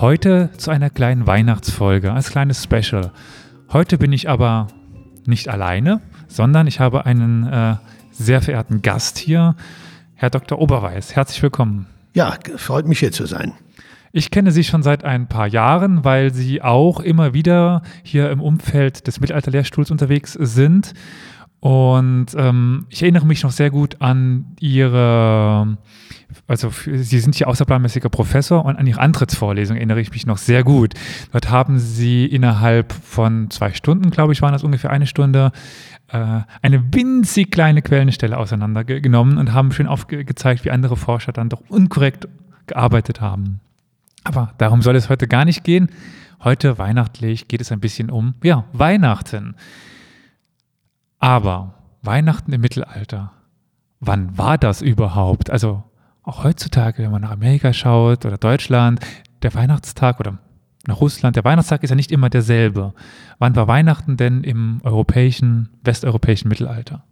Heute zu einer kleinen Weihnachtsfolge, als kleines Special. Heute bin ich aber nicht alleine, sondern ich habe einen äh, sehr verehrten Gast hier, Herr Dr. Oberweis. Herzlich willkommen. Ja, freut mich hier zu sein. Ich kenne Sie schon seit ein paar Jahren, weil Sie auch immer wieder hier im Umfeld des Mittelalterlehrstuhls unterwegs sind. Und ähm, ich erinnere mich noch sehr gut an Ihre also Sie sind hier außerplanmäßiger Professor und an Ihre Antrittsvorlesung erinnere ich mich noch sehr gut. Dort haben Sie innerhalb von zwei Stunden, glaube ich, waren das ungefähr eine Stunde, äh, eine winzig kleine Quellenstelle auseinandergenommen und haben schön aufgezeigt, wie andere Forscher dann doch unkorrekt gearbeitet haben. Aber darum soll es heute gar nicht gehen. Heute weihnachtlich geht es ein bisschen um, ja, Weihnachten. Aber Weihnachten im Mittelalter, wann war das überhaupt? Also auch heutzutage, wenn man nach Amerika schaut oder Deutschland, der Weihnachtstag oder nach Russland, der Weihnachtstag ist ja nicht immer derselbe. Wann war Weihnachten denn im europäischen, westeuropäischen Mittelalter?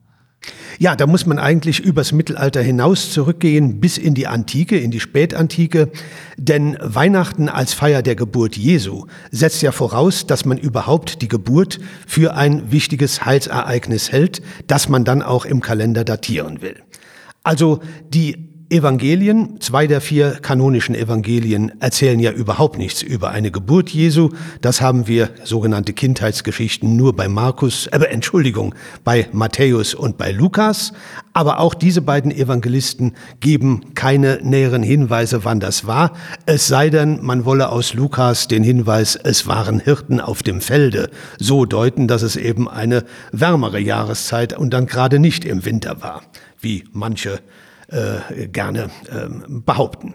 Ja, da muss man eigentlich übers Mittelalter hinaus zurückgehen bis in die Antike, in die Spätantike, denn Weihnachten als Feier der Geburt Jesu setzt ja voraus, dass man überhaupt die Geburt für ein wichtiges Heilsereignis hält, das man dann auch im Kalender datieren will. Also die Evangelien, zwei der vier kanonischen Evangelien erzählen ja überhaupt nichts über eine Geburt Jesu. Das haben wir sogenannte Kindheitsgeschichten nur bei Markus, äh, Entschuldigung, bei Matthäus und bei Lukas. Aber auch diese beiden Evangelisten geben keine näheren Hinweise, wann das war. Es sei denn, man wolle aus Lukas den Hinweis, es waren Hirten auf dem Felde, so deuten, dass es eben eine wärmere Jahreszeit und dann gerade nicht im Winter war, wie manche äh, gerne ähm, behaupten.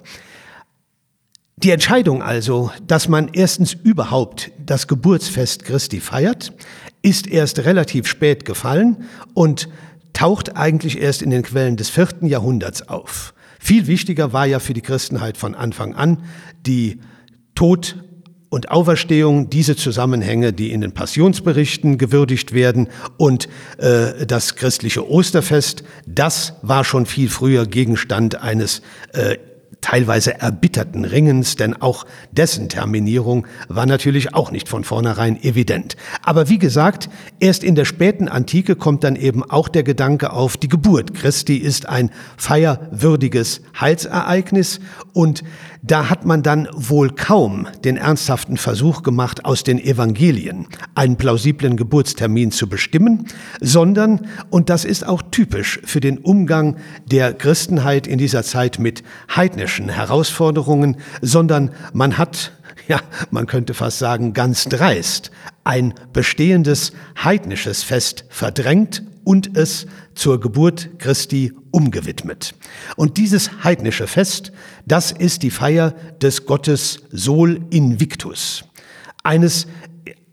Die Entscheidung also, dass man erstens überhaupt das Geburtsfest Christi feiert, ist erst relativ spät gefallen und taucht eigentlich erst in den Quellen des vierten Jahrhunderts auf. Viel wichtiger war ja für die Christenheit von Anfang an die Tod und Auferstehung, diese Zusammenhänge, die in den Passionsberichten gewürdigt werden und äh, das christliche Osterfest, das war schon viel früher Gegenstand eines äh, teilweise erbitterten Ringens, denn auch dessen Terminierung war natürlich auch nicht von vornherein evident. Aber wie gesagt, erst in der späten Antike kommt dann eben auch der Gedanke auf, die Geburt Christi ist ein feierwürdiges Heilsereignis und da hat man dann wohl kaum den ernsthaften Versuch gemacht, aus den Evangelien einen plausiblen Geburtstermin zu bestimmen, sondern, und das ist auch typisch für den Umgang der Christenheit in dieser Zeit mit heidnischen Herausforderungen, sondern man hat ja, man könnte fast sagen, ganz dreist, ein bestehendes heidnisches Fest verdrängt und es zur Geburt Christi umgewidmet. Und dieses heidnische Fest, das ist die Feier des Gottes Sol Invictus, eines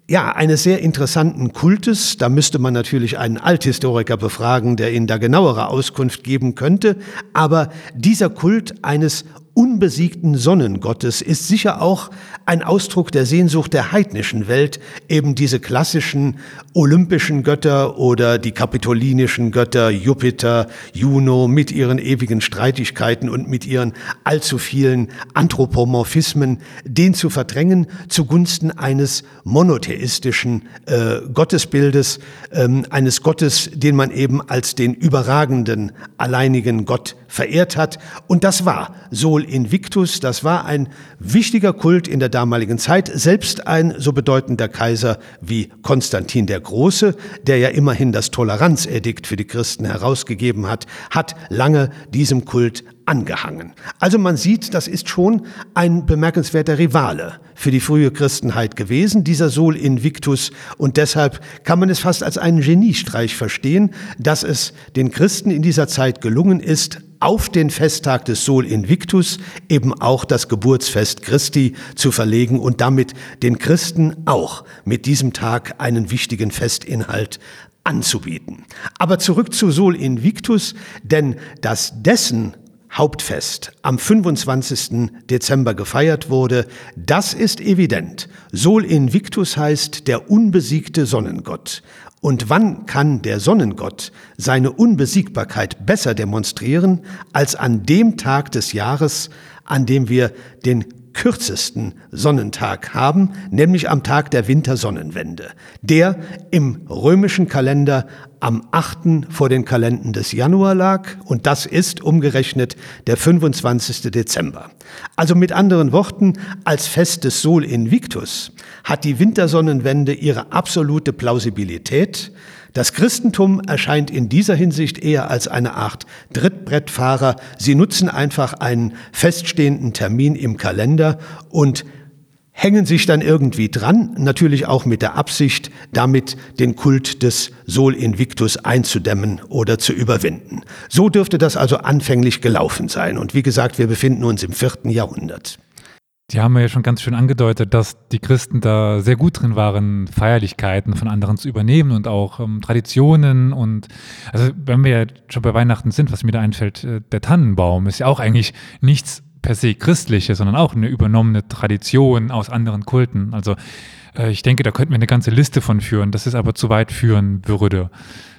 ja, eines sehr interessanten Kultes. Da müsste man natürlich einen Althistoriker befragen, der Ihnen da genauere Auskunft geben könnte. Aber dieser Kult eines unbesiegten Sonnengottes ist sicher auch ein Ausdruck der Sehnsucht der heidnischen Welt, eben diese klassischen olympischen Götter oder die kapitolinischen Götter Jupiter, Juno mit ihren ewigen Streitigkeiten und mit ihren allzu vielen Anthropomorphismen, den zu verdrängen zugunsten eines monotheistischen äh, Gottesbildes, ähm, eines Gottes, den man eben als den überragenden, alleinigen Gott verehrt hat. Und das war Sol Invictus, das war ein wichtiger Kult in der damaligen Zeit. Selbst ein so bedeutender Kaiser wie Konstantin der Große, der ja immerhin das Toleranzedikt für die Christen herausgegeben hat, hat lange diesem Kult angehangen. Also man sieht, das ist schon ein bemerkenswerter Rivale für die frühe Christenheit gewesen, dieser Sol Invictus. Und deshalb kann man es fast als einen Geniestreich verstehen, dass es den Christen in dieser Zeit gelungen ist, auf den Festtag des Sol Invictus eben auch das Geburtsfest Christi zu verlegen und damit den Christen auch mit diesem Tag einen wichtigen Festinhalt anzubieten. Aber zurück zu Sol Invictus, denn dass dessen Hauptfest am 25. Dezember gefeiert wurde, das ist evident. Sol Invictus heißt der unbesiegte Sonnengott. Und wann kann der Sonnengott seine Unbesiegbarkeit besser demonstrieren als an dem Tag des Jahres, an dem wir den kürzesten Sonnentag haben, nämlich am Tag der Wintersonnenwende, der im römischen Kalender am 8. vor den Kalenden des Januar lag und das ist umgerechnet der 25. Dezember. Also mit anderen Worten, als Fest des Sol Invictus hat die Wintersonnenwende ihre absolute Plausibilität, das Christentum erscheint in dieser Hinsicht eher als eine Art Drittbrettfahrer. Sie nutzen einfach einen feststehenden Termin im Kalender und hängen sich dann irgendwie dran, natürlich auch mit der Absicht, damit den Kult des Sol Invictus einzudämmen oder zu überwinden. So dürfte das also anfänglich gelaufen sein. Und wie gesagt, wir befinden uns im vierten Jahrhundert. Die haben ja schon ganz schön angedeutet, dass die Christen da sehr gut drin waren, Feierlichkeiten von anderen zu übernehmen und auch ähm, Traditionen und also wenn wir ja schon bei Weihnachten sind, was mir da einfällt, äh, der Tannenbaum ist ja auch eigentlich nichts per se christliches, sondern auch eine übernommene Tradition aus anderen Kulten. Also äh, ich denke, da könnten wir eine ganze Liste von führen, das ist aber zu weit führen würde.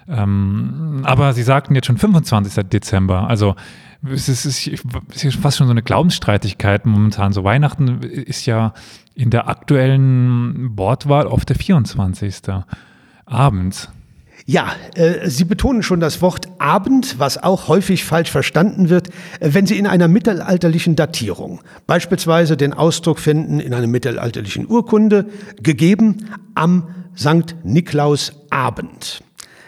Ähm, aber Sie sagten jetzt schon 25. Dezember, also es ist, es ist fast schon so eine Glaubensstreitigkeit momentan. So Weihnachten ist ja in der aktuellen Wortwahl oft der 24. Abend. Ja, äh, Sie betonen schon das Wort Abend, was auch häufig falsch verstanden wird, äh, wenn Sie in einer mittelalterlichen Datierung beispielsweise den Ausdruck finden in einer mittelalterlichen Urkunde, gegeben am St. Niklaus Abend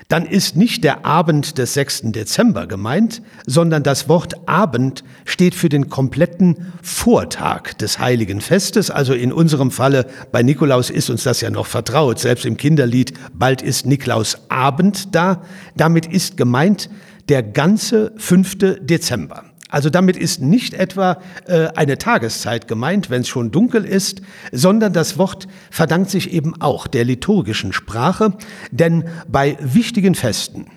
dann ist nicht der Abend des 6. Dezember gemeint, sondern das Wort Abend steht für den kompletten Vortag des heiligen Festes. Also in unserem Falle bei Nikolaus ist uns das ja noch vertraut, selbst im Kinderlied, bald ist Nikolaus Abend da. Damit ist gemeint der ganze 5. Dezember. Also damit ist nicht etwa äh, eine Tageszeit gemeint, wenn es schon dunkel ist, sondern das Wort verdankt sich eben auch der liturgischen Sprache, denn bei wichtigen Festen,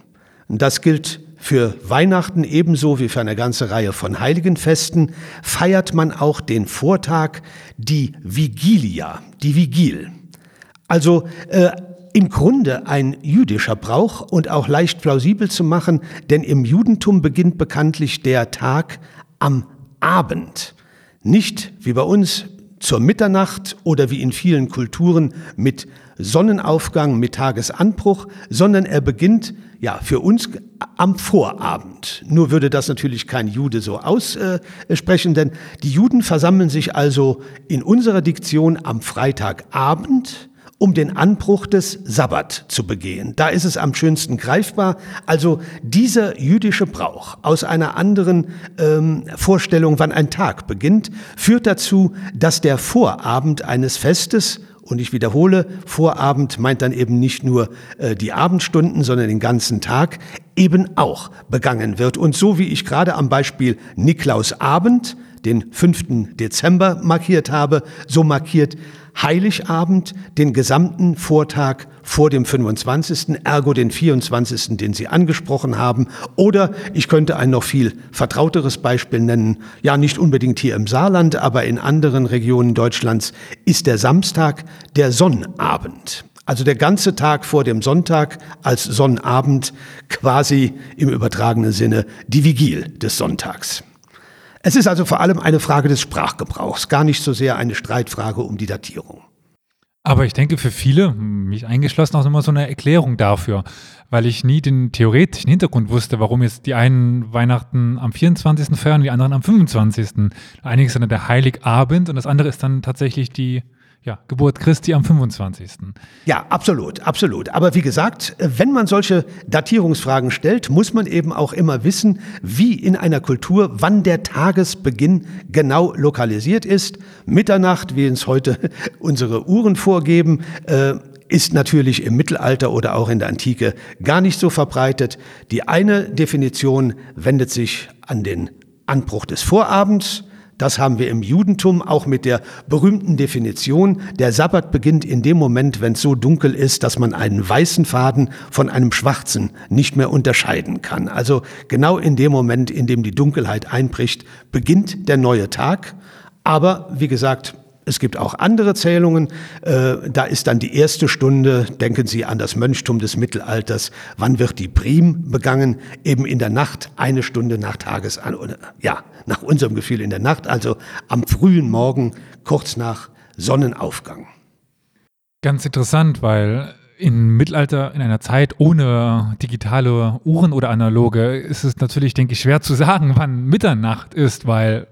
das gilt für Weihnachten ebenso wie für eine ganze Reihe von heiligen Festen, feiert man auch den Vortag, die Vigilia, die Vigil. Also äh, im Grunde ein jüdischer Brauch und auch leicht plausibel zu machen, denn im Judentum beginnt bekanntlich der Tag am Abend. Nicht wie bei uns zur Mitternacht oder wie in vielen Kulturen mit Sonnenaufgang, mit Tagesanbruch, sondern er beginnt ja für uns am Vorabend. Nur würde das natürlich kein Jude so aussprechen, denn die Juden versammeln sich also in unserer Diktion am Freitagabend um den Anbruch des Sabbat zu begehen. Da ist es am schönsten greifbar. Also dieser jüdische Brauch aus einer anderen ähm, Vorstellung, wann ein Tag beginnt, führt dazu, dass der Vorabend eines Festes und ich wiederhole, Vorabend meint dann eben nicht nur äh, die Abendstunden, sondern den ganzen Tag, eben auch begangen wird. Und so wie ich gerade am Beispiel Niklaus Abend, den 5. Dezember markiert habe, so markiert Heiligabend den gesamten Vortag vor dem 25., ergo den 24., den Sie angesprochen haben. Oder ich könnte ein noch viel vertrauteres Beispiel nennen. Ja, nicht unbedingt hier im Saarland, aber in anderen Regionen Deutschlands ist der Samstag der Sonnabend. Also der ganze Tag vor dem Sonntag als Sonnabend quasi im übertragenen Sinne die Vigil des Sonntags. Es ist also vor allem eine Frage des Sprachgebrauchs, gar nicht so sehr eine Streitfrage um die Datierung. Aber ich denke für viele, mich eingeschlossen, auch immer so eine Erklärung dafür, weil ich nie den theoretischen Hintergrund wusste, warum jetzt die einen Weihnachten am 24. feiern, die anderen am 25. Einiges ist dann der Heiligabend und das andere ist dann tatsächlich die ja, Geburt Christi am 25. Ja, absolut, absolut. Aber wie gesagt, wenn man solche Datierungsfragen stellt, muss man eben auch immer wissen, wie in einer Kultur, wann der Tagesbeginn genau lokalisiert ist. Mitternacht, wie uns heute unsere Uhren vorgeben, äh, ist natürlich im Mittelalter oder auch in der Antike gar nicht so verbreitet. Die eine Definition wendet sich an den Anbruch des Vorabends, das haben wir im Judentum auch mit der berühmten Definition. Der Sabbat beginnt in dem Moment, wenn es so dunkel ist, dass man einen weißen Faden von einem schwarzen nicht mehr unterscheiden kann. Also genau in dem Moment, in dem die Dunkelheit einbricht, beginnt der neue Tag. Aber wie gesagt, es gibt auch andere Zählungen. Äh, da ist dann die erste Stunde, denken Sie an das Mönchtum des Mittelalters. Wann wird die Prim begangen? Eben in der Nacht, eine Stunde nach Tagesan, oder, ja, nach unserem Gefühl in der Nacht, also am frühen Morgen, kurz nach Sonnenaufgang. Ganz interessant, weil im Mittelalter, in einer Zeit ohne digitale Uhren oder analoge, ist es natürlich, denke ich, schwer zu sagen, wann Mitternacht ist, weil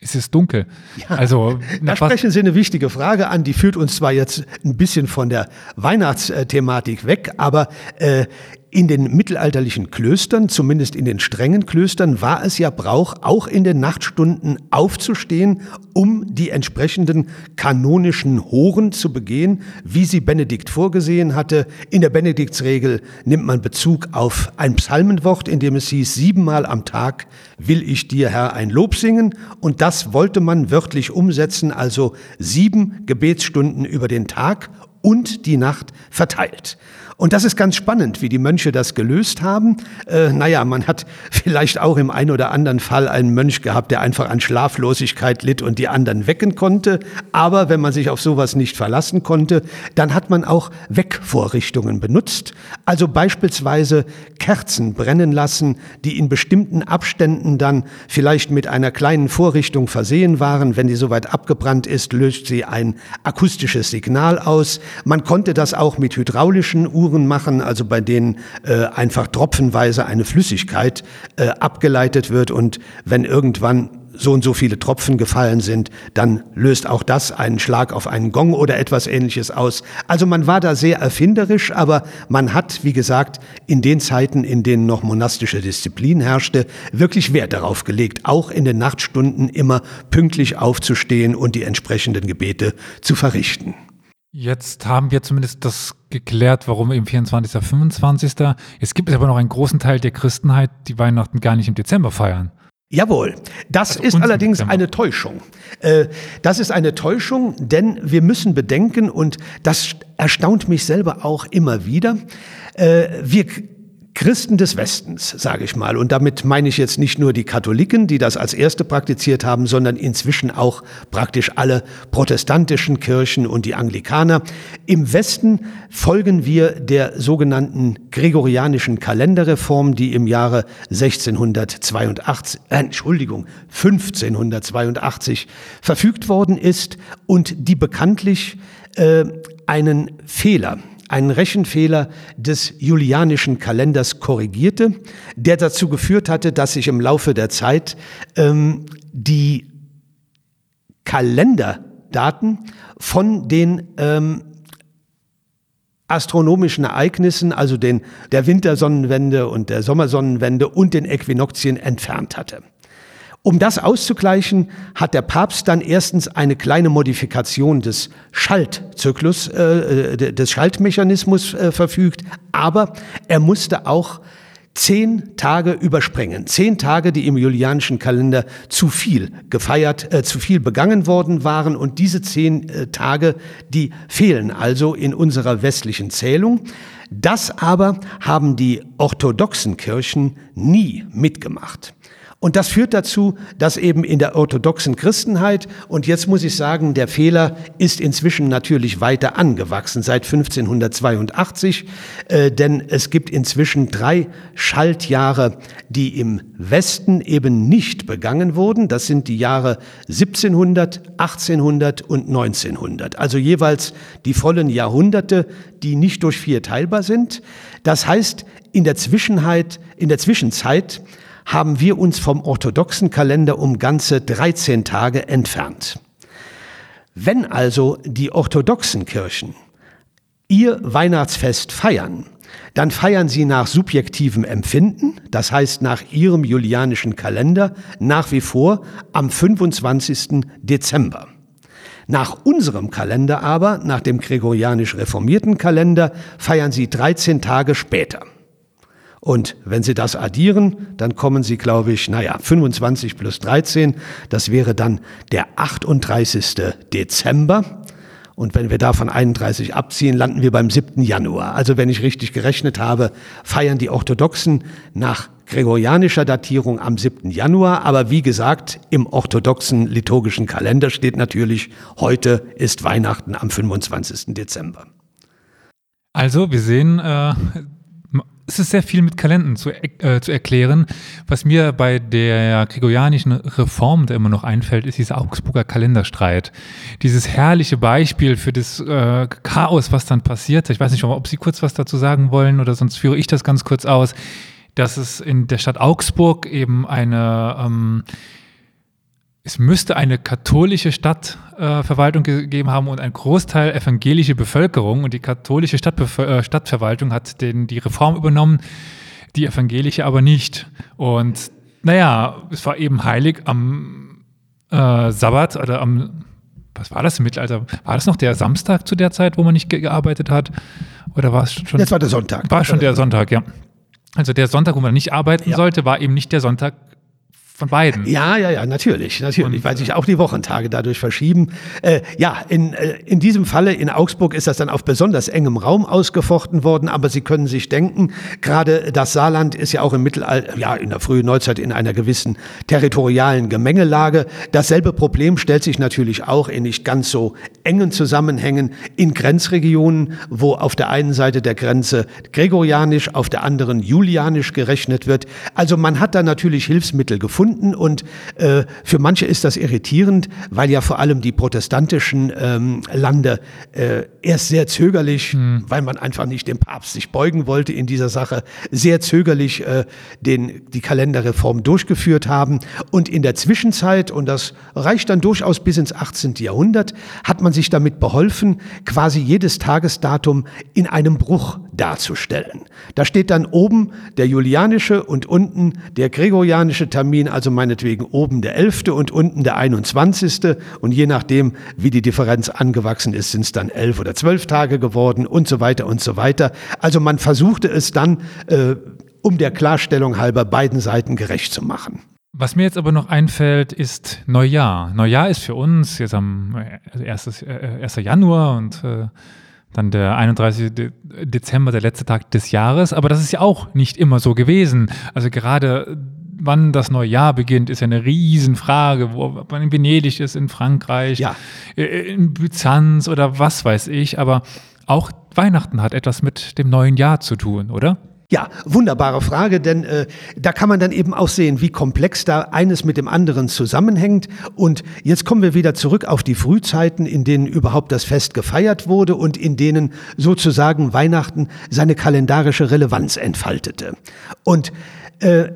es ist dunkel. Ja, also, da sprechen Sie eine wichtige Frage an, die führt uns zwar jetzt ein bisschen von der Weihnachtsthematik weg, aber äh, in den mittelalterlichen Klöstern, zumindest in den strengen Klöstern, war es ja Brauch, auch in den Nachtstunden aufzustehen, um die entsprechenden kanonischen Horen zu begehen, wie sie Benedikt vorgesehen hatte. In der Benediktsregel nimmt man Bezug auf ein Psalmenwort, in dem es hieß, siebenmal am Tag will ich dir, Herr, ein Lob singen. Und das wollte man wörtlich umsetzen, also sieben Gebetsstunden über den Tag und die Nacht verteilt. Und das ist ganz spannend, wie die Mönche das gelöst haben. Äh, naja, man hat vielleicht auch im einen oder anderen Fall einen Mönch gehabt, der einfach an Schlaflosigkeit litt und die anderen wecken konnte. Aber wenn man sich auf sowas nicht verlassen konnte, dann hat man auch Wegvorrichtungen benutzt. Also beispielsweise Kerzen brennen lassen, die in bestimmten Abständen dann vielleicht mit einer kleinen Vorrichtung versehen waren. Wenn die soweit abgebrannt ist, löst sie ein akustisches Signal aus. Man konnte das auch mit hydraulischen Uhren Strukturen machen, also bei denen äh, einfach tropfenweise eine Flüssigkeit äh, abgeleitet wird und wenn irgendwann so und so viele Tropfen gefallen sind, dann löst auch das einen Schlag auf einen Gong oder etwas ähnliches aus. Also man war da sehr erfinderisch, aber man hat, wie gesagt, in den Zeiten, in denen noch monastische Disziplin herrschte, wirklich Wert darauf gelegt, auch in den Nachtstunden immer pünktlich aufzustehen und die entsprechenden Gebete zu verrichten. Jetzt haben wir zumindest das geklärt, warum eben 24., 25. Es gibt aber noch einen großen Teil der Christenheit, die Weihnachten gar nicht im Dezember feiern. Jawohl, das also ist allerdings eine Täuschung. Äh, das ist eine Täuschung, denn wir müssen bedenken, und das erstaunt mich selber auch immer wieder, äh, wir Christen des Westens, sage ich mal, und damit meine ich jetzt nicht nur die Katholiken, die das als erste praktiziert haben, sondern inzwischen auch praktisch alle protestantischen Kirchen und die Anglikaner. Im Westen folgen wir der sogenannten gregorianischen Kalenderreform, die im Jahre 1682, äh, Entschuldigung, 1582 verfügt worden ist und die bekanntlich äh, einen Fehler einen Rechenfehler des julianischen Kalenders korrigierte, der dazu geführt hatte, dass sich im Laufe der Zeit ähm, die Kalenderdaten von den ähm, astronomischen Ereignissen, also den, der Wintersonnenwende und der Sommersonnenwende und den Äquinoxien entfernt hatte. Um das auszugleichen, hat der Papst dann erstens eine kleine Modifikation des Schaltzyklus, äh, äh des Schaltmechanismus äh, verfügt, aber er musste auch zehn Tage überspringen. Zehn Tage, die im julianischen Kalender zu viel gefeiert, äh, zu viel begangen worden waren. Und diese zehn äh, Tage, die fehlen also in unserer westlichen Zählung. Das aber haben die orthodoxen Kirchen nie mitgemacht. Und das führt dazu, dass eben in der orthodoxen Christenheit, und jetzt muss ich sagen, der Fehler ist inzwischen natürlich weiter angewachsen seit 1582, äh, denn es gibt inzwischen drei Schaltjahre, die im Westen eben nicht begangen wurden. Das sind die Jahre 1700, 1800 und 1900, also jeweils die vollen Jahrhunderte, die nicht durch vier teilbar sind. Das heißt, in der Zwischenheit, in der Zwischenzeit haben wir uns vom orthodoxen Kalender um ganze 13 Tage entfernt. Wenn also die orthodoxen Kirchen ihr Weihnachtsfest feiern, dann feiern sie nach subjektivem Empfinden, das heißt nach ihrem julianischen Kalender, nach wie vor am 25. Dezember. Nach unserem Kalender aber, nach dem gregorianisch reformierten Kalender, feiern sie 13 Tage später. Und wenn Sie das addieren, dann kommen Sie, glaube ich, naja, 25 plus 13, das wäre dann der 38. Dezember. Und wenn wir davon 31 abziehen, landen wir beim 7. Januar. Also wenn ich richtig gerechnet habe, feiern die Orthodoxen nach gregorianischer Datierung am 7. Januar. Aber wie gesagt, im orthodoxen liturgischen Kalender steht natürlich, heute ist Weihnachten am 25. Dezember. Also wir sehen, äh, es ist sehr viel mit Kalenden zu, äh, zu erklären. Was mir bei der gregorianischen Reform da immer noch einfällt, ist dieser Augsburger Kalenderstreit. Dieses herrliche Beispiel für das äh, Chaos, was dann passiert. Ich weiß nicht, ob Sie kurz was dazu sagen wollen oder sonst führe ich das ganz kurz aus, dass es in der Stadt Augsburg eben eine ähm, es müsste eine katholische Stadtverwaltung äh, gegeben haben und ein Großteil evangelische Bevölkerung. Und die katholische Stadtbef äh, Stadtverwaltung hat den, die Reform übernommen, die evangelische aber nicht. Und naja, es war eben heilig am äh, Sabbat oder am, was war das im Mittelalter? War das noch der Samstag zu der Zeit, wo man nicht gearbeitet hat? Oder war es schon? Das war der Sonntag. War schon der Sonntag, ja. Also der Sonntag, wo man nicht arbeiten ja. sollte, war eben nicht der Sonntag von beiden. Ja, ja, ja, natürlich, natürlich, und, weil sich auch die Wochentage dadurch verschieben. Äh, ja, in, äh, in diesem Falle in Augsburg ist das dann auf besonders engem Raum ausgefochten worden, aber Sie können sich denken, gerade das Saarland ist ja auch im Mittelalter, ja, in der frühen Neuzeit in einer gewissen territorialen Gemengelage. Dasselbe Problem stellt sich natürlich auch in nicht ganz so engen Zusammenhängen in Grenzregionen, wo auf der einen Seite der Grenze gregorianisch, auf der anderen julianisch gerechnet wird. Also man hat da natürlich Hilfsmittel gefunden gefunden und äh, für manche ist das irritierend, weil ja vor allem die protestantischen ähm, Lande äh, erst sehr zögerlich, hm. weil man einfach nicht dem Papst sich beugen wollte in dieser Sache, sehr zögerlich äh, den, die Kalenderreform durchgeführt haben. Und in der Zwischenzeit, und das reicht dann durchaus bis ins 18. Jahrhundert, hat man sich damit beholfen, quasi jedes Tagesdatum in einem Bruch darzustellen. Da steht dann oben der julianische und unten der gregorianische Termin, also meinetwegen oben der 11. und unten der 21. Und je nachdem, wie die Differenz angewachsen ist, sind es dann elf oder zwölf Tage geworden und so weiter und so weiter. Also man versuchte es dann, äh, um der Klarstellung halber beiden Seiten gerecht zu machen. Was mir jetzt aber noch einfällt, ist Neujahr. Neujahr ist für uns jetzt am 1. Äh, 1. Januar und äh, dann der 31. Dezember, der letzte Tag des Jahres. Aber das ist ja auch nicht immer so gewesen. Also gerade wann das neue Jahr beginnt, ist ja eine Riesenfrage, wo man in Venedig ist, in Frankreich, ja. Äh, in Byzanz oder was weiß ich. Aber auch Weihnachten hat etwas mit dem neuen Jahr zu tun, oder? Ja, wunderbare Frage, denn äh, da kann man dann eben auch sehen, wie komplex da eines mit dem anderen zusammenhängt. Und jetzt kommen wir wieder zurück auf die Frühzeiten, in denen überhaupt das Fest gefeiert wurde und in denen sozusagen Weihnachten seine kalendarische Relevanz entfaltete. Und äh,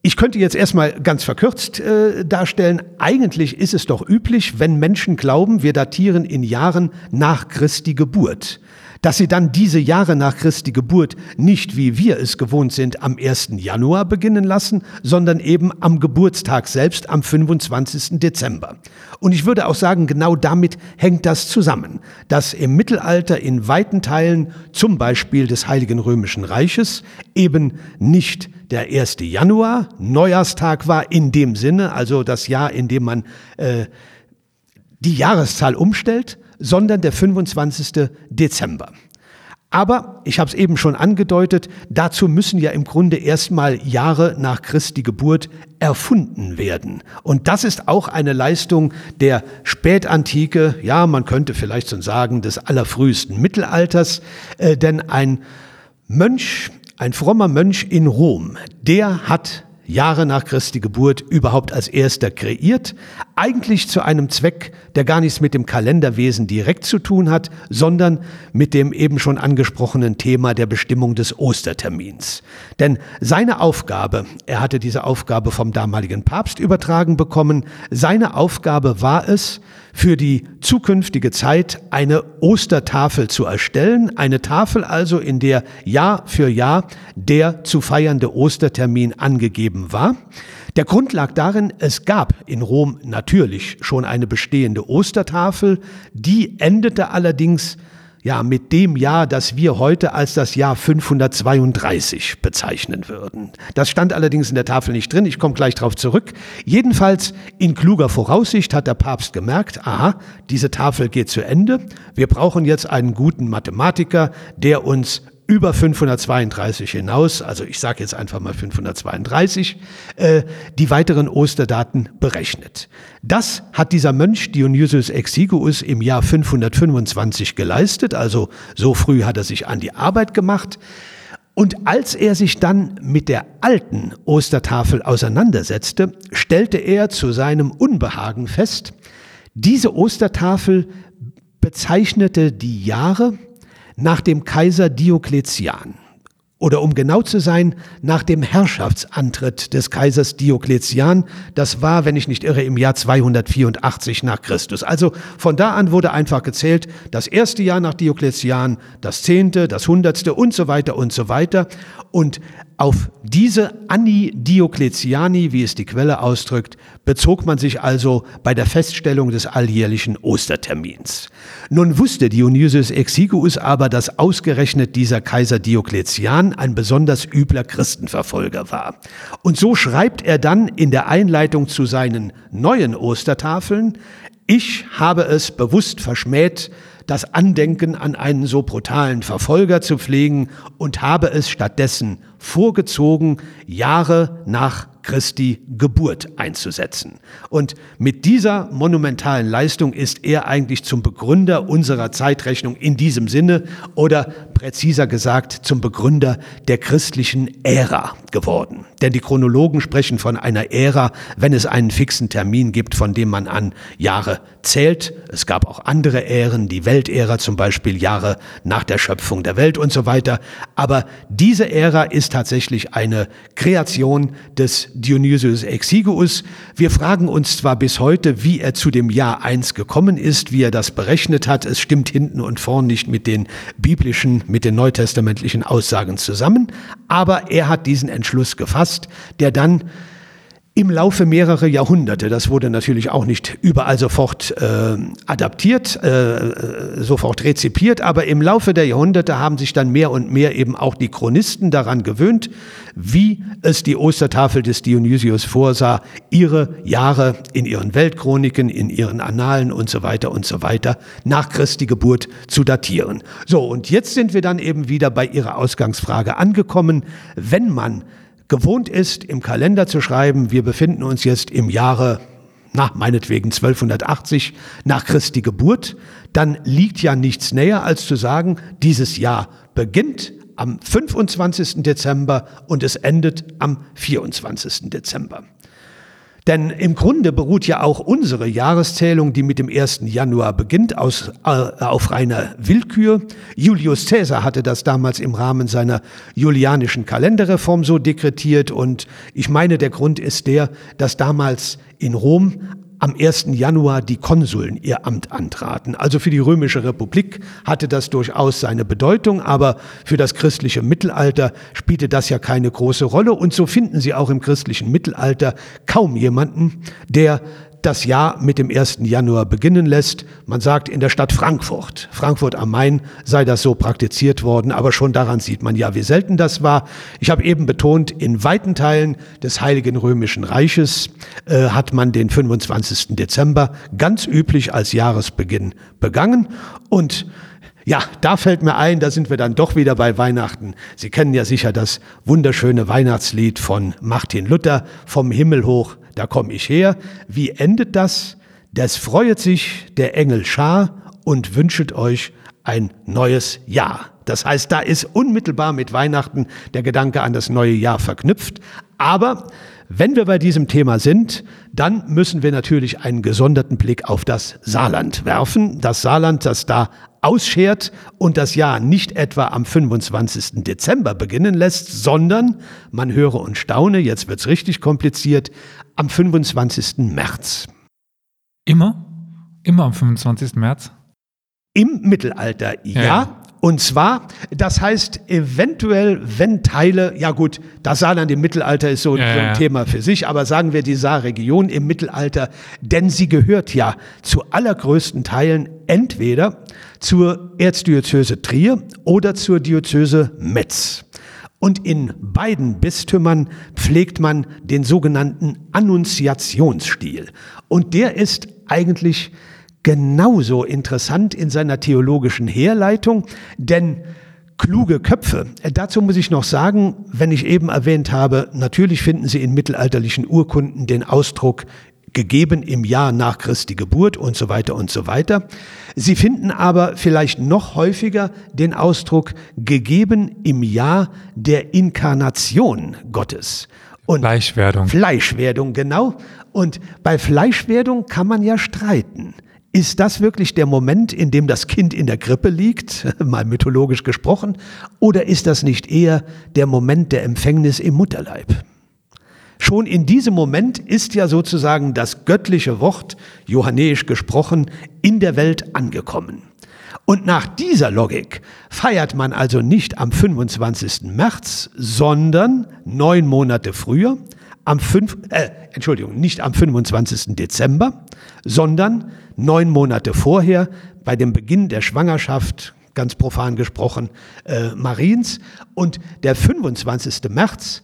ich könnte jetzt erstmal ganz verkürzt äh, darstellen, eigentlich ist es doch üblich, wenn Menschen glauben, wir datieren in Jahren nach Christi Geburt dass sie dann diese Jahre nach Christi Geburt nicht, wie wir es gewohnt sind, am 1. Januar beginnen lassen, sondern eben am Geburtstag selbst, am 25. Dezember. Und ich würde auch sagen, genau damit hängt das zusammen, dass im Mittelalter in weiten Teilen, zum Beispiel des Heiligen Römischen Reiches, eben nicht der 1. Januar Neujahrstag war in dem Sinne, also das Jahr, in dem man äh, die Jahreszahl umstellt, sondern der 25. Dezember. Aber, ich habe es eben schon angedeutet, dazu müssen ja im Grunde erstmal Jahre nach Christi Geburt erfunden werden. Und das ist auch eine Leistung der Spätantike, ja, man könnte vielleicht so sagen, des allerfrühesten Mittelalters, äh, denn ein Mönch, ein frommer Mönch in Rom, der hat Jahre nach Christi Geburt überhaupt als erster kreiert, eigentlich zu einem Zweck, der gar nichts mit dem Kalenderwesen direkt zu tun hat, sondern mit dem eben schon angesprochenen Thema der Bestimmung des Ostertermins. Denn seine Aufgabe, er hatte diese Aufgabe vom damaligen Papst übertragen bekommen, seine Aufgabe war es, für die zukünftige Zeit eine Ostertafel zu erstellen, eine Tafel also, in der Jahr für Jahr der zu feiernde Ostertermin angegeben war. Der Grund lag darin, es gab in Rom natürlich schon eine bestehende Ostertafel, die endete allerdings ja, mit dem Jahr, das wir heute als das Jahr 532 bezeichnen würden. Das stand allerdings in der Tafel nicht drin, ich komme gleich darauf zurück. Jedenfalls in kluger Voraussicht hat der Papst gemerkt, aha, diese Tafel geht zu Ende, wir brauchen jetzt einen guten Mathematiker, der uns über 532 hinaus, also ich sage jetzt einfach mal 532, äh, die weiteren Osterdaten berechnet. Das hat dieser Mönch Dionysius Exiguus im Jahr 525 geleistet, also so früh hat er sich an die Arbeit gemacht. Und als er sich dann mit der alten Ostertafel auseinandersetzte, stellte er zu seinem Unbehagen fest, diese Ostertafel bezeichnete die Jahre, nach dem Kaiser Diokletian oder um genau zu sein, nach dem Herrschaftsantritt des Kaisers Diokletian. Das war, wenn ich nicht irre, im Jahr 284 nach Christus. Also von da an wurde einfach gezählt, das erste Jahr nach Diokletian, das zehnte, das hundertste und so weiter und so weiter. Und auf diese Anni Diokletiani, wie es die Quelle ausdrückt, bezog man sich also bei der Feststellung des alljährlichen Ostertermins. Nun wusste Dionysius Exiguus aber, dass ausgerechnet dieser Kaiser Diokletian ein besonders übler Christenverfolger war. Und so schreibt er dann in der Einleitung zu seinen neuen Ostertafeln, ich habe es bewusst verschmäht, das Andenken an einen so brutalen Verfolger zu pflegen und habe es stattdessen vorgezogen, Jahre nach Christi Geburt einzusetzen. Und mit dieser monumentalen Leistung ist er eigentlich zum Begründer unserer Zeitrechnung in diesem Sinne oder präziser gesagt zum Begründer der christlichen Ära geworden. Denn die Chronologen sprechen von einer Ära, wenn es einen fixen Termin gibt, von dem man an Jahre zählt. Es gab auch andere Ähren, die Weltära zum Beispiel, Jahre nach der Schöpfung der Welt und so weiter. Aber diese Ära ist tatsächlich eine Kreation des Dionysius Exiguus. Wir fragen uns zwar bis heute, wie er zu dem Jahr 1 gekommen ist, wie er das berechnet hat. Es stimmt hinten und vorn nicht mit den biblischen, mit den neutestamentlichen Aussagen zusammen, aber er hat diesen Entschluss gefasst, der dann im Laufe mehrerer Jahrhunderte, das wurde natürlich auch nicht überall sofort äh, adaptiert, äh, äh, sofort rezipiert, aber im Laufe der Jahrhunderte haben sich dann mehr und mehr eben auch die Chronisten daran gewöhnt, wie es die Ostertafel des Dionysius vorsah, ihre Jahre in ihren Weltchroniken, in ihren Annalen und so weiter und so weiter nach Christi Geburt zu datieren. So, und jetzt sind wir dann eben wieder bei Ihrer Ausgangsfrage angekommen. Wenn man gewohnt ist, im Kalender zu schreiben, wir befinden uns jetzt im Jahre, nach meinetwegen 1280 nach Christi Geburt, dann liegt ja nichts näher, als zu sagen, dieses Jahr beginnt am 25. Dezember und es endet am 24. Dezember. Denn im Grunde beruht ja auch unsere Jahreszählung, die mit dem 1. Januar beginnt, aus, äh, auf reiner Willkür. Julius Caesar hatte das damals im Rahmen seiner julianischen Kalenderreform so dekretiert und ich meine, der Grund ist der, dass damals in Rom am 1. Januar die Konsuln ihr Amt antraten. Also für die römische Republik hatte das durchaus seine Bedeutung, aber für das christliche Mittelalter spielte das ja keine große Rolle. Und so finden Sie auch im christlichen Mittelalter kaum jemanden, der das Jahr mit dem 1. Januar beginnen lässt. Man sagt in der Stadt Frankfurt, Frankfurt am Main sei das so praktiziert worden, aber schon daran sieht man ja, wie selten das war. Ich habe eben betont, in weiten Teilen des Heiligen Römischen Reiches äh, hat man den 25. Dezember ganz üblich als Jahresbeginn begangen und ja, da fällt mir ein, da sind wir dann doch wieder bei Weihnachten. Sie kennen ja sicher das wunderschöne Weihnachtslied von Martin Luther, vom Himmel hoch da komme ich her. Wie endet das? Das freuet sich der Engel Schar und wünschet euch ein neues Jahr. Das heißt, da ist unmittelbar mit Weihnachten der Gedanke an das neue Jahr verknüpft. Aber wenn wir bei diesem Thema sind, dann müssen wir natürlich einen gesonderten Blick auf das Saarland werfen. Das Saarland, das da ausschert und das Jahr nicht etwa am 25. Dezember beginnen lässt, sondern, man höre und staune, jetzt wird's richtig kompliziert, am 25. März. Immer? Immer am 25. März? Im Mittelalter, ja. ja. und zwar, das heißt eventuell, wenn Teile, ja gut, das Saarland im Mittelalter ist so, Ja, so ein ja. Thema für sich, aber sagen wir die Saarregion im Mittelalter, denn sie gehört ja zu allergrößten Teilen entweder zur Erzdiözese Trier oder zur Diözese Metz. Und in beiden Bistümern pflegt man den sogenannten Annunziationsstil. Und der ist eigentlich genauso interessant in seiner theologischen Herleitung, denn kluge Köpfe, äh, dazu muss ich noch sagen, wenn ich eben erwähnt habe, natürlich finden Sie in mittelalterlichen Urkunden den Ausdruck gegeben im Jahr nach Christi Geburt und so weiter und so weiter. Sie finden aber vielleicht noch häufiger den Ausdruck gegeben im Jahr der Inkarnation Gottes. Und Fleischwerdung. Fleischwerdung, genau. Und bei Fleischwerdung kann man ja streiten. Ist das wirklich der Moment, in dem das Kind in der Krippe liegt, mal mythologisch gesprochen, oder ist das nicht eher der Moment der Empfängnis im Mutterleib? Schon in diesem Moment ist ja sozusagen das göttliche Wort, johannäisch gesprochen, in der Welt angekommen. Und nach dieser Logik feiert man also nicht am 25. März, sondern neun Monate früher, am 5, äh, Entschuldigung, nicht am 25. Dezember, sondern neun Monate vorher bei dem Beginn der Schwangerschaft, ganz profan gesprochen, äh, Mariens. Und der 25. März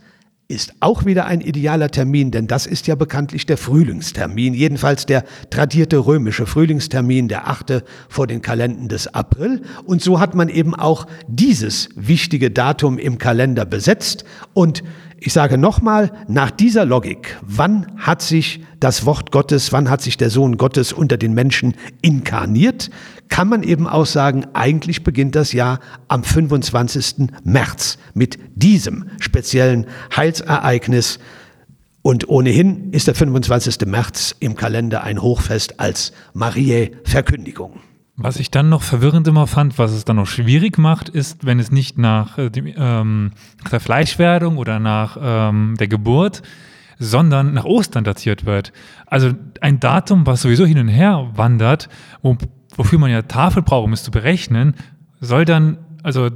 ist auch wieder ein idealer Termin, denn das ist ja bekanntlich der Frühlingstermin, jedenfalls der tradierte römische Frühlingstermin, der achte vor den Kalenden des April. Und so hat man eben auch dieses wichtige Datum im Kalender besetzt. Und ich sage nochmal, nach dieser Logik, wann hat sich das Wort Gottes, wann hat sich der Sohn Gottes unter den Menschen inkarniert, kann man eben auch sagen, eigentlich beginnt das Jahr am 25. März mit diesem speziellen Heilsereignis. Und ohnehin ist der 25. März im Kalender ein Hochfest als Mariä Verkündigung. Was ich dann noch verwirrend immer fand, was es dann noch schwierig macht, ist, wenn es nicht nach äh, dem, ähm, der Fleischwerdung oder nach ähm, der Geburt, sondern nach Ostern datiert wird. Also ein Datum, was sowieso hin und her wandert, wo, wofür man ja Tafel braucht, um es zu berechnen, soll dann, also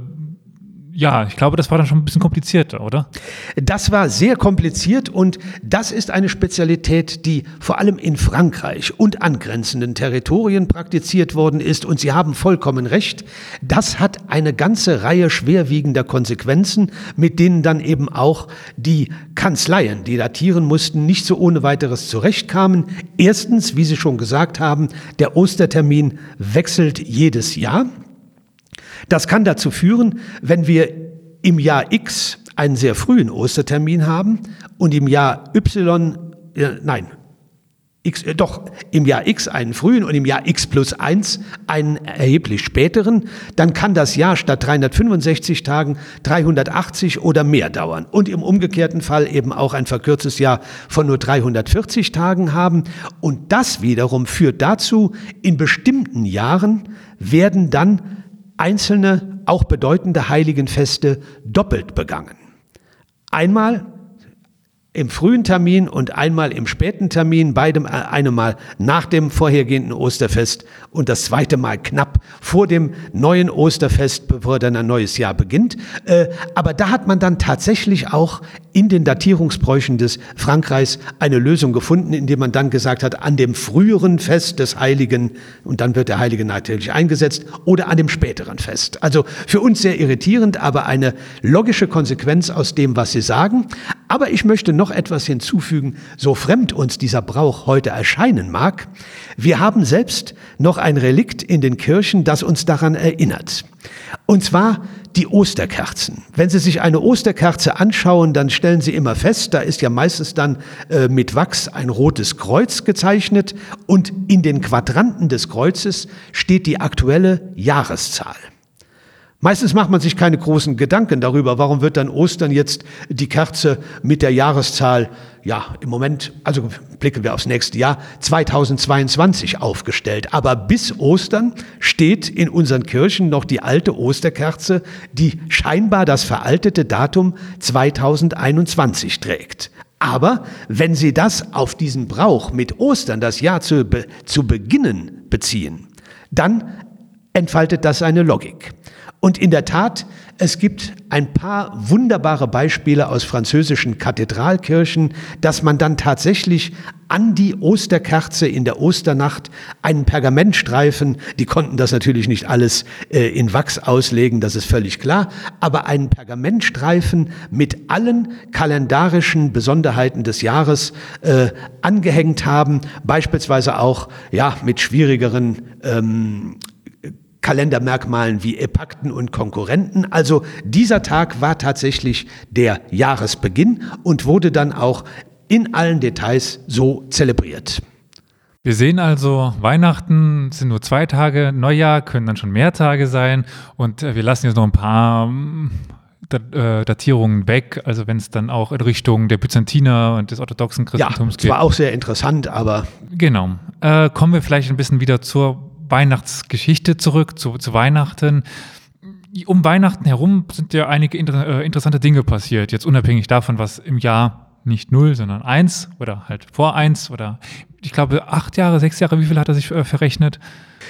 ja, ich glaube, das war dann schon ein bisschen komplizierter, oder? Das war sehr kompliziert und das ist eine Spezialität, die vor allem in Frankreich und angrenzenden Territorien praktiziert worden ist. Und Sie haben vollkommen recht, das hat eine ganze Reihe schwerwiegender Konsequenzen, mit denen dann eben auch die Kanzleien, die datieren mussten, nicht so ohne weiteres zurechtkamen. Erstens, wie Sie schon gesagt haben, der Ostertermin wechselt jedes Jahr. Das kann dazu führen, wenn wir im Jahr X einen sehr frühen Ostertermin haben und im Jahr Y, äh, nein, X, äh, doch im Jahr X einen frühen und im Jahr X plus 1 einen erheblich späteren, dann kann das Jahr statt 365 Tagen 380 oder mehr dauern. Und im umgekehrten Fall eben auch ein verkürztes Jahr von nur 340 Tagen haben. Und das wiederum führt dazu, in bestimmten Jahren werden dann einzelne, auch bedeutende Heiligenfeste doppelt begangen. Einmal im frühen Termin und einmal im späten Termin, beidem einmal nach dem vorhergehenden Osterfest und das zweite Mal knapp vor dem neuen Osterfest, bevor dann ein neues Jahr beginnt. Äh, Aber da hat man dann tatsächlich auch in den Datierungsbräuchen des Frankreichs eine Lösung gefunden, indem man dann gesagt hat, an dem früheren Fest des Heiligen, und dann wird der Heilige natürlich eingesetzt, oder an dem späteren Fest. Also für uns sehr irritierend, aber eine logische Konsequenz aus dem, was Sie sagen. Aber ich möchte noch etwas hinzufügen, so fremd uns dieser Brauch heute erscheinen mag. Wir haben selbst noch ein Relikt in den Kirchen, das uns daran erinnert. Und zwar die Osterkerzen. Wenn Sie sich eine Osterkerze anschauen, dann stellen Sie immer fest, da ist ja meistens dann äh, mit Wachs ein rotes Kreuz gezeichnet und in den Quadranten des Kreuzes steht die aktuelle Jahreszahl. Meistens macht man sich keine großen Gedanken darüber, warum wird dann Ostern jetzt die Kerze mit der Jahreszahl, ja, im Moment, also blicken wir aufs nächste Jahr, 2022 aufgestellt. Aber bis Ostern steht in unseren Kirchen noch die alte Osterkerze, die scheinbar das veraltete Datum 2021 trägt. Aber wenn Sie das auf diesen Brauch mit Ostern, das Jahr zu, zu beginnen, beziehen, dann entfaltet das eine Logik. Und in der Tat, es gibt ein paar wunderbare Beispiele aus französischen Kathedralkirchen, dass man dann tatsächlich an die Osterkerze in der Osternacht einen Pergamentstreifen, die konnten das natürlich nicht alles äh, in Wachs auslegen, das ist völlig klar, aber einen Pergamentstreifen mit allen kalendarischen Besonderheiten des Jahres äh, angehängt haben, beispielsweise auch ja mit schwierigeren ähm, Kalendermerkmalen wie Epakten und Konkurrenten. Also dieser Tag war tatsächlich der Jahresbeginn und wurde dann auch in allen Details so zelebriert. Wir sehen also, Weihnachten sind nur zwei Tage, Neujahr können dann schon mehr Tage sein und äh, wir lassen jetzt noch ein paar mm, äh, Datierungen weg, also wenn es dann auch in Richtung der Byzantiner und des orthodoxen Christentums ja, geht. Ja, zwar auch sehr interessant, aber... Genau. Äh, kommen wir vielleicht ein bisschen wieder zur Weihnachtsgeschichte zurück, zu, zu Weihnachten. Um Weihnachten herum sind ja einige inter, äh, interessante Dinge passiert, jetzt unabhängig davon, was im Jahr nicht null, sondern eins oder halt vor eins oder ich glaube acht Jahre, sechs Jahre, wie viel hat er sich äh, verrechnet?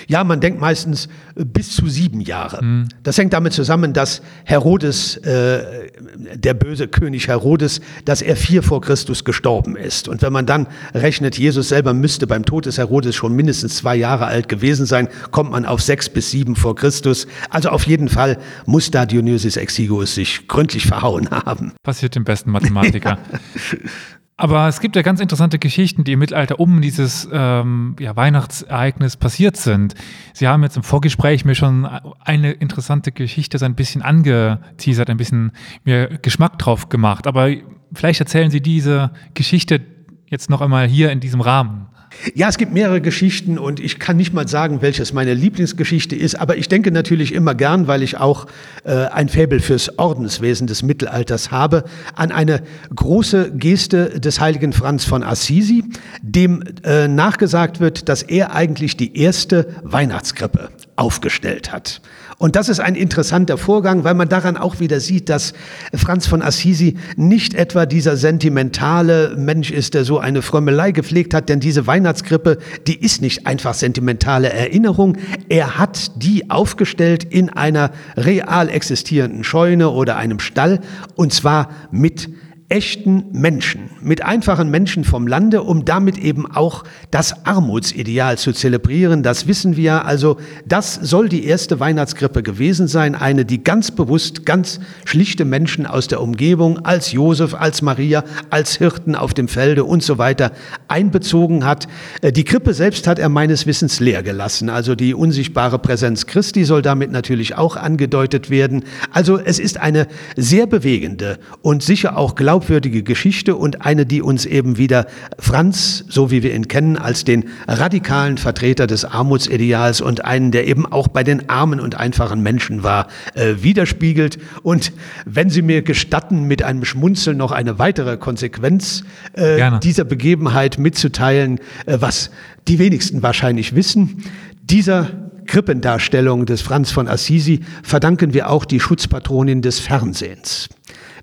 Ja, man denkt meistens äh, bis zu sieben Jahre. Mhm. Das hängt damit zusammen, dass Herodes, äh, der böse König Herodes, dass er vier vor Christus gestorben ist. Und wenn man dann rechnet, Jesus selber müsste beim Tod des Herodes schon mindestens zwei Jahre alt gewesen sein, kommt man auf sechs bis sieben vor Christus. Also auf jeden Fall muss da Dionysius Exiguus sich gründlich verhauen haben. Passiert dem besten Mathematiker. Aber es gibt ja ganz interessante Geschichten, die im Mittelalter um dieses ähm, ja, Weihnachtsereignis passiert sind. Sie haben jetzt im Vorgespräch mir schon eine interessante Geschichte so ein bisschen angeteasert, ein bisschen mir Geschmack drauf gemacht. Aber vielleicht erzählen Sie diese Geschichte jetzt noch einmal hier in diesem Rahmen. Ja, es gibt mehrere Geschichten und ich kann nicht mal sagen, welches meine Lieblingsgeschichte ist, aber ich denke natürlich immer gern, weil ich auch äh, ein Faible fürs Ordenswesen des Mittelalters habe, an eine große Geste des heiligen Franz von Assisi, dem äh, nachgesagt wird, dass er eigentlich die erste Weihnachtskrippe aufgestellt hat. Und das ist ein interessanter Vorgang, weil man daran auch wieder sieht, dass Franz von Assisi nicht etwa dieser sentimentale Mensch ist, der so eine Frömmelei gepflegt hat, denn diese Weihnachtskrippe, die ist nicht einfach sentimentale Erinnerung. Er hat die aufgestellt in einer real existierenden Scheune oder einem Stall und zwar mit echten Menschen, mit einfachen Menschen vom Lande, um damit eben auch das Armutsideal zu zelebrieren. Das wissen wir. Also das soll die erste Weihnachtskrippe gewesen sein. Eine, die ganz bewusst ganz schlichte Menschen aus der Umgebung als Josef, als Maria, als Hirten auf dem Felde und so weiter einbezogen hat. Äh, die Krippe selbst hat er meines Wissens leer gelassen. Also die unsichtbare Präsenz Christi soll damit natürlich auch angedeutet werden. Also es ist eine sehr bewegende und sicher auch glaubwürdige glaubwürdige Geschichte und eine, die uns eben wieder Franz, so wie wir ihn kennen, als den radikalen Vertreter des Armutsideals und einen, der eben auch bei den armen und einfachen Menschen war, äh, widerspiegelt. Und wenn Sie mir gestatten, mit einem Schmunzeln noch eine weitere Konsequenz äh, dieser Begebenheit mitzuteilen, äh, was die wenigsten wahrscheinlich wissen, dieser Krippendarstellung des Franz von Assisi verdanken wir auch die Schutzpatronin des Fernsehens.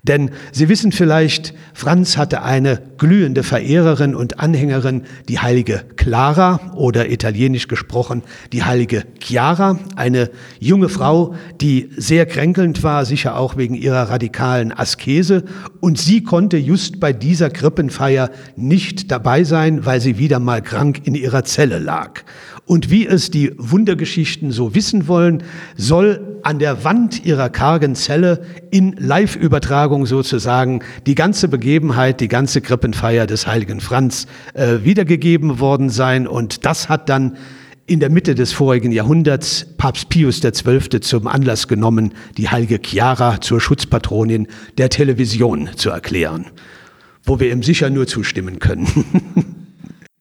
Denn Sie wissen vielleicht, Franz hatte eine glühende Verehrerin und Anhängerin, die heilige Clara oder italienisch gesprochen die heilige Chiara, eine junge Frau, die sehr kränkelnd war, sicher auch wegen ihrer radikalen Askese. Und sie konnte just bei dieser Krippenfeier nicht dabei sein, weil sie wieder mal krank in ihrer Zelle lag. Und wie es die Wundergeschichten so wissen wollen, soll an der Wand ihrer kargen Zelle in Live-Übertragung sozusagen die ganze Begebenheit, die ganze Krippenfeier des heiligen Franz äh, wiedergegeben worden sein. Und das hat dann in der Mitte des vorigen Jahrhunderts Papst Pius XII. zum Anlass genommen, die heilige Chiara zur Schutzpatronin der Television zu erklären, wo wir ihm sicher nur zustimmen können.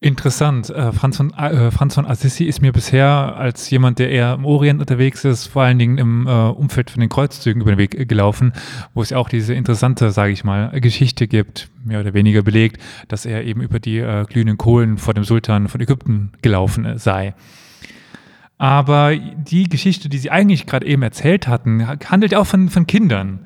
Interessant. Äh, Franz, von, äh, Franz von Assisi ist mir bisher als jemand, der eher im Orient unterwegs ist, vor allen Dingen im äh, Umfeld von den Kreuzzügen über den Weg gelaufen, wo es ja auch diese interessante, sage ich mal, Geschichte gibt, mehr oder weniger belegt, dass er eben über die glühenden Kohlen vor dem Sultan von Ägypten gelaufen sei. Aber die Geschichte, die Sie eigentlich gerade eben erzählt hatten, handelt auch von, von Kindern.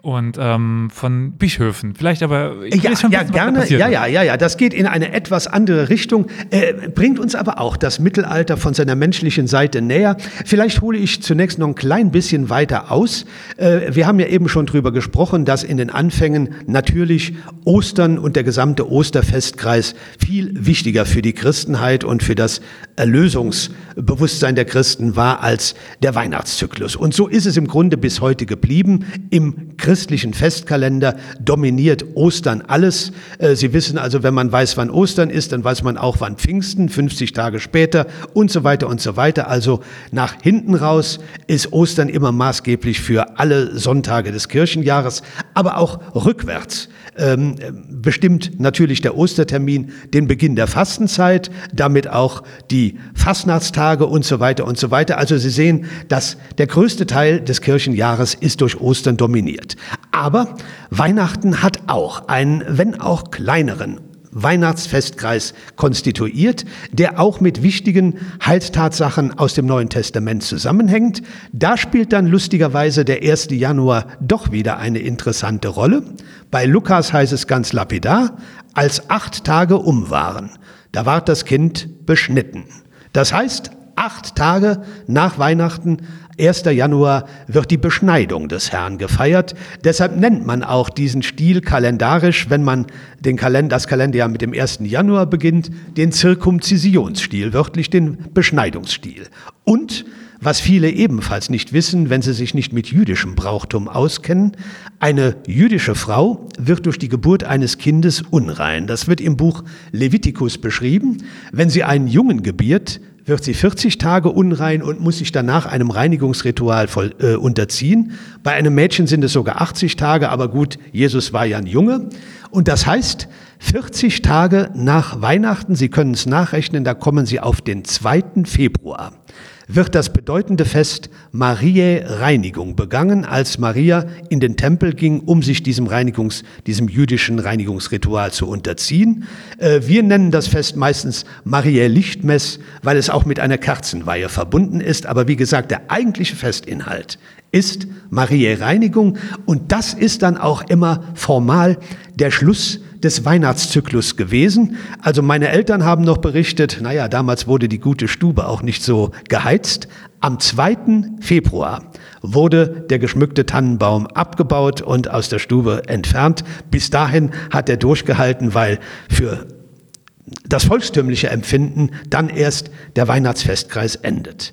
Und ähm, von Bischöfen. Vielleicht aber ich ja, schon ja gerne. Ja, ja, ja, ja. Das geht in eine etwas andere Richtung, äh, bringt uns aber auch das Mittelalter von seiner menschlichen Seite näher. Vielleicht hole ich zunächst noch ein klein bisschen weiter aus. Äh, wir haben ja eben schon drüber gesprochen, dass in den Anfängen natürlich Ostern und der gesamte Osterfestkreis viel wichtiger für die Christenheit und für das Erlösungsbewusstsein der Christen war als der Weihnachtszyklus. Und so ist es im Grunde bis heute geblieben. Im christlichen Festkalender dominiert Ostern alles. Äh, Sie wissen also, wenn man weiß, wann Ostern ist, dann weiß man auch, wann Pfingsten, 50 Tage später und so weiter und so weiter. Also nach hinten raus ist Ostern immer maßgeblich für alle Sonntage des Kirchenjahres, aber auch rückwärts ähm, bestimmt natürlich der Ostertermin den Beginn der Fastenzeit, damit auch die Fastnachtstage und so weiter und so weiter. Also Sie sehen, dass der größte Teil des Kirchenjahres ist durch Ostern dominiert. Aber Weihnachten hat auch einen, wenn auch kleineren Weihnachtsfestkreis konstituiert, der auch mit wichtigen Heilstatsachen aus dem Neuen Testament zusammenhängt. Da spielt dann lustigerweise der 1. Januar doch wieder eine interessante Rolle. Bei Lukas heißt es ganz lapidar, als acht Tage um waren, da ward das Kind beschnitten. Das heißt, acht Tage nach Weihnachten 1. Januar wird die Beschneidung des Herrn gefeiert. Deshalb nennt man auch diesen Stil kalendarisch, wenn man den Kalender, das Kalenderjahr mit dem 1. Januar beginnt, den Zirkumzisionsstil, wörtlich den Beschneidungsstil. Und was viele ebenfalls nicht wissen, wenn sie sich nicht mit jüdischem Brauchtum auskennen, eine jüdische Frau wird durch die Geburt eines Kindes unrein. Das wird im Buch Levitikus beschrieben. Wenn sie einen Jungen gebiert, wird sie 40 Tage unrein und muss sich danach einem Reinigungsritual voll, äh, unterziehen. Bei einem Mädchen sind es sogar 80 Tage, aber gut, Jesus war ja ein Junge. Und das heißt, 40 Tage nach Weihnachten, Sie können es nachrechnen, da kommen Sie auf den 2. Februar wird das bedeutende Fest Mariä Reinigung begangen, als Maria in den Tempel ging, um sich diesem Reinigungs, diesem jüdischen Reinigungsritual zu unterziehen. Äh, wir nennen das Fest meistens Mariä Lichtmess, weil es auch mit einer Kerzenweihe verbunden ist. Aber wie gesagt, der eigentliche Festinhalt ist Mariä Reinigung und das ist dann auch immer formal der Schluss des Weihnachtszyklus gewesen. Also meine Eltern haben noch berichtet, naja, damals wurde die gute Stube auch nicht so geheizt. Am 2. Februar wurde der geschmückte Tannenbaum abgebaut und aus der Stube entfernt. Bis dahin hat er durchgehalten, weil für das volkstümliche Empfinden dann erst der Weihnachtsfestkreis endet.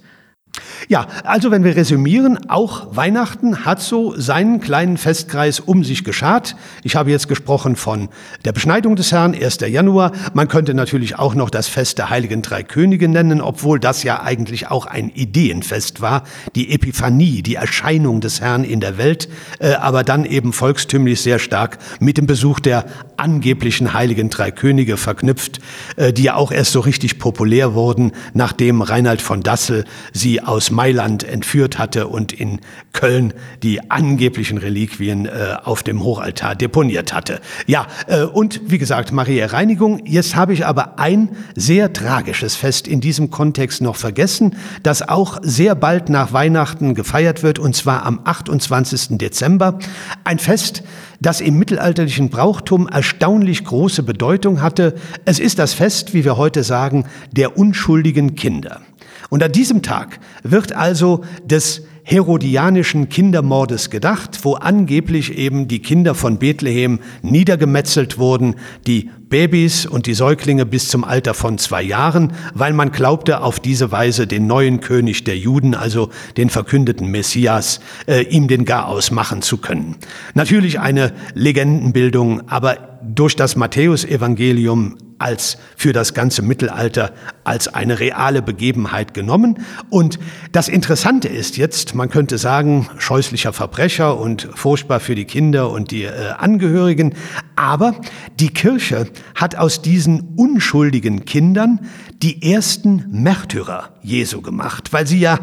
Ja, also wenn wir resümieren, auch Weihnachten hat so seinen kleinen Festkreis um sich geschart. Ich habe jetzt gesprochen von der Beschneidung des Herrn, 1. Januar. Man könnte natürlich auch noch das Fest der Heiligen Drei Könige nennen, obwohl das ja eigentlich auch ein Ideenfest war. Die Epiphanie, die Erscheinung des Herrn in der Welt, äh, aber dann eben volkstümlich sehr stark mit dem Besuch der angeblichen Heiligen Drei Könige verknüpft, äh, die ja auch erst so richtig populär wurden, nachdem Reinhard von Dassel sie aus Mailand entführt hatte und in Köln die angeblichen Reliquien äh, auf dem Hochaltar deponiert hatte. Ja, äh, und wie gesagt, Maria Reinigung. Jetzt habe ich aber ein sehr tragisches Fest in diesem Kontext noch vergessen, das auch sehr bald nach Weihnachten gefeiert wird, und zwar am 28. Dezember. Ein Fest, das im mittelalterlichen Brauchtum erstaunlich große Bedeutung hatte. Es ist das Fest, wie wir heute sagen, der unschuldigen Kinder. Und an diesem Tag wird also des herodianischen Kindermordes gedacht, wo angeblich eben die Kinder von Bethlehem niedergemetzelt wurden, die Babys und die Säuglinge bis zum Alter von zwei Jahren, weil man glaubte, auf diese Weise den neuen König der Juden, also den verkündeten Messias, äh, ihm den Garaus machen zu können. Natürlich eine Legendenbildung, aber durch das Matthäusevangelium als für das ganze Mittelalter als eine reale Begebenheit genommen. Und das Interessante ist jetzt, man könnte sagen, scheußlicher Verbrecher und furchtbar für die Kinder und die äh, Angehörigen, aber die Kirche hat aus diesen unschuldigen Kindern die ersten Märtyrer Jesu gemacht, weil sie ja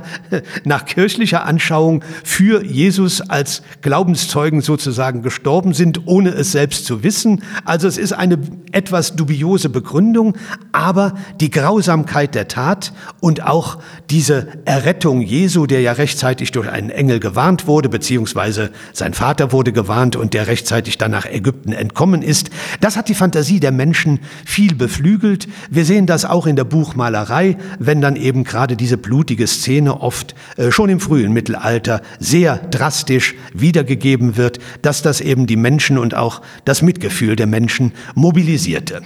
nach kirchlicher Anschauung für Jesus als Glaubenszeugen sozusagen gestorben sind, ohne es selbst zu wissen. Also es ist eine etwas dubiose Begründung, aber die Grausamkeit der Tat und auch diese Errettung Jesu, der ja rechtzeitig durch einen Engel gewarnt wurde, beziehungsweise sein Vater wurde gewarnt und der rechtzeitig dann nach Ägypten entkommen ist, das hat die Fantasie der Menschen viel beflügelt. Wir sehen das auch in der Buchmalerei, wenn dann eben gerade diese blutige Szene oft äh, schon im frühen Mittelalter sehr drastisch wiedergegeben wird, dass das eben die Menschen und auch das Mitgefühl der Menschen mobilisierte.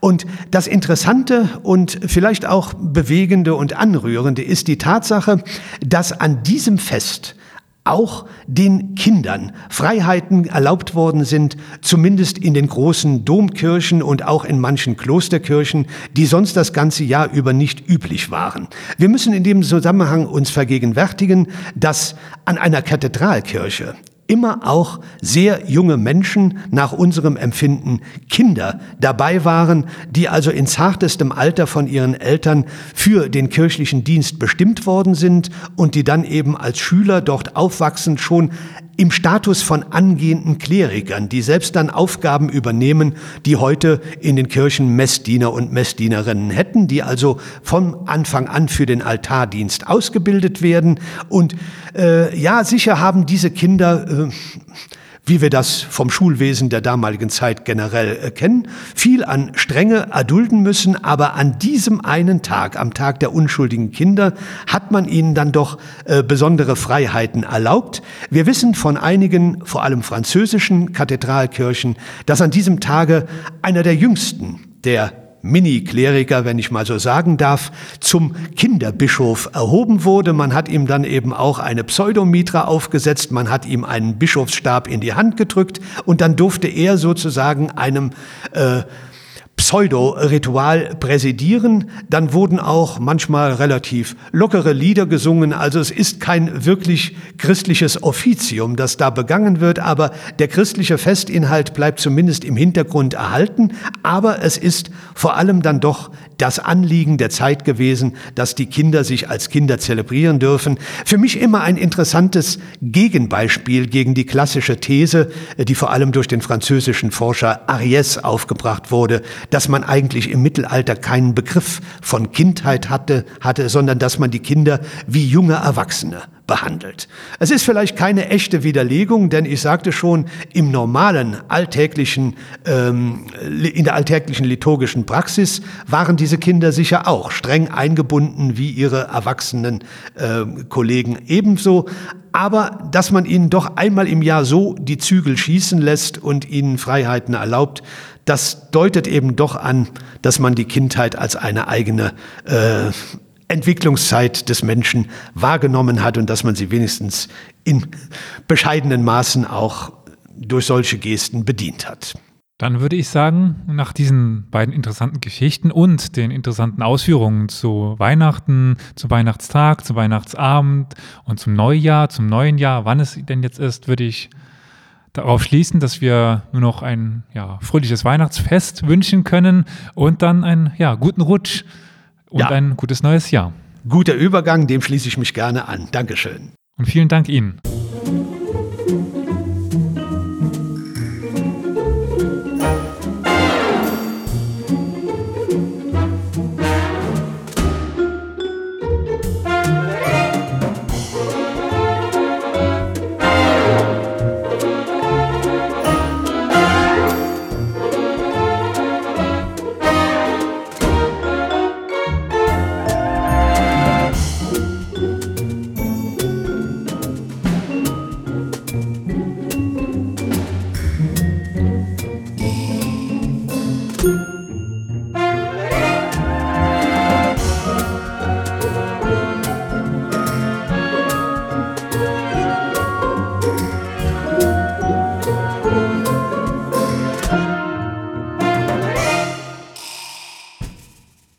Und das Interessante und vielleicht auch bewegende und anrührende ist die Tatsache, dass an diesem Fest auch den Kindern Freiheiten erlaubt worden sind, zumindest in den großen Domkirchen und auch in manchen Klosterkirchen, die sonst das ganze Jahr über nicht üblich waren. Wir müssen in dem Zusammenhang uns vergegenwärtigen, dass an einer Kathedralkirche immer auch sehr junge Menschen, nach unserem Empfinden Kinder dabei waren, die also in zartestem Alter von ihren Eltern für den kirchlichen Dienst bestimmt worden sind und die dann eben als Schüler dort aufwachsend schon im Status von angehenden Klerikern, die selbst dann Aufgaben übernehmen, die heute in den Kirchen Messdiener und Messdienerinnen hätten, die also vom Anfang an für den Altardienst ausgebildet werden. Und äh, ja, sicher haben diese Kinder äh, wie wir das vom Schulwesen der damaligen Zeit generell äh, kennen, viel an Strenge erdulden müssen, aber an diesem einen Tag, am Tag der unschuldigen Kinder, hat man ihnen dann doch äh, besondere Freiheiten erlaubt. Wir wissen von einigen, vor allem französischen Kathedralkirchen, dass an diesem Tage einer der jüngsten der Mini-Kleriker, wenn ich mal so sagen darf, zum Kinderbischof erhoben wurde. Man hat ihm dann eben auch eine Pseudomitra aufgesetzt, man hat ihm einen Bischofsstab in die Hand gedrückt und dann durfte er sozusagen einem äh, Pseudo-Ritual präsidieren. Dann wurden auch manchmal relativ lockere Lieder gesungen. Also es ist kein wirklich christliches Offizium, das da begangen wird, aber der christliche Festinhalt bleibt zumindest im Hintergrund erhalten. Aber es ist vor allem dann doch das Anliegen der Zeit gewesen, dass die Kinder sich als Kinder zelebrieren dürfen. Für mich immer ein interessantes Gegenbeispiel gegen die klassische These, die vor allem durch den französischen Forscher Ariès aufgebracht wurde, dass man eigentlich im Mittelalter keinen Begriff von Kindheit hatte, hatte, sondern dass man die Kinder wie junge Erwachsene behandelt. Es ist vielleicht keine echte Widerlegung, denn ich sagte schon, im normalen alltäglichen, ähm, in der alltäglichen liturgischen Praxis waren diese Kinder sicher auch streng eingebunden wie ihre erwachsenen äh, Kollegen ebenso. Aber dass man ihnen doch einmal im Jahr so die Zügel schießen lässt und ihnen Freiheiten erlaubt, das deutet eben doch an, dass man die Kindheit als eine eigene äh, Entwicklungszeit des Menschen wahrgenommen hat und dass man sie wenigstens in bescheidenen Maßen auch durch solche Gesten bedient hat. Dann würde ich sagen, nach diesen beiden interessanten Geschichten und den interessanten Ausführungen zu Weihnachten, zu Weihnachtstag, zu Weihnachtsabend und zum Neujahr, zum neuen Jahr, wann es denn jetzt ist, würde ich darauf schließen, dass wir nur noch ein ja, fröhliches Weihnachtsfest wünschen können und dann einen ja, guten Rutsch und ja. ein gutes neues Jahr. Guter Übergang, dem schließe ich mich gerne an. Dankeschön. Und vielen Dank Ihnen.